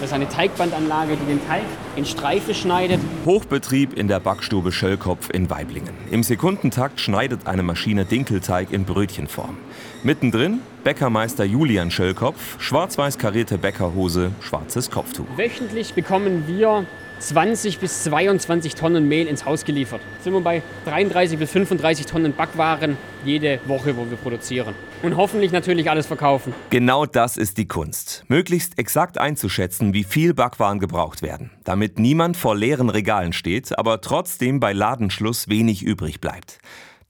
Das ist eine Teigbandanlage, die den Teig in Streife schneidet. Hochbetrieb in der Backstube Schöllkopf in Weiblingen. Im Sekundentakt schneidet eine Maschine Dinkelteig in Brötchenform. Mittendrin Bäckermeister Julian Schöllkopf, schwarz-weiß karierte Bäckerhose, schwarzes Kopftuch. Wöchentlich bekommen wir 20 bis 22 Tonnen Mehl ins Haus geliefert. Sind wir bei 33 bis 35 Tonnen Backwaren jede Woche, wo wir produzieren. Und hoffentlich natürlich alles verkaufen. Genau das ist die Kunst. Möglichst exakt einzuschätzen, wie viel Backwaren gebraucht werden. Damit niemand vor leeren Regalen steht, aber trotzdem bei Ladenschluss wenig übrig bleibt.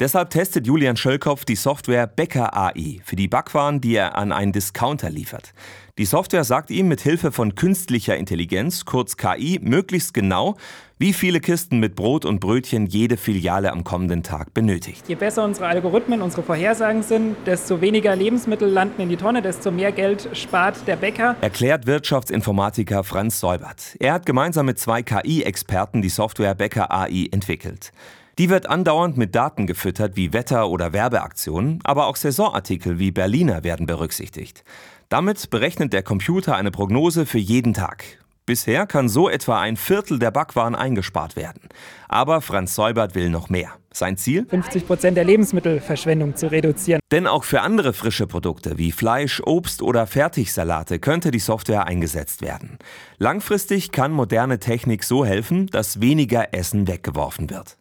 Deshalb testet Julian Schöllkopf die Software Bäcker AI für die Backwaren, die er an einen Discounter liefert. Die Software sagt ihm mit Hilfe von künstlicher Intelligenz, kurz KI, möglichst genau, wie viele Kisten mit Brot und Brötchen jede Filiale am kommenden Tag benötigt. Je besser unsere Algorithmen, unsere Vorhersagen sind, desto weniger Lebensmittel landen in die Tonne, desto mehr Geld spart der Bäcker. Erklärt Wirtschaftsinformatiker Franz Säubert. Er hat gemeinsam mit zwei KI-Experten die Software Bäcker AI entwickelt. Die wird andauernd mit Daten gefüttert wie Wetter- oder Werbeaktionen, aber auch Saisonartikel wie Berliner werden berücksichtigt. Damit berechnet der Computer eine Prognose für jeden Tag. Bisher kann so etwa ein Viertel der Backwaren eingespart werden. Aber Franz Säubert will noch mehr. Sein Ziel? 50 Prozent der Lebensmittelverschwendung zu reduzieren. Denn auch für andere frische Produkte wie Fleisch, Obst oder Fertigsalate könnte die Software eingesetzt werden. Langfristig kann moderne Technik so helfen, dass weniger Essen weggeworfen wird.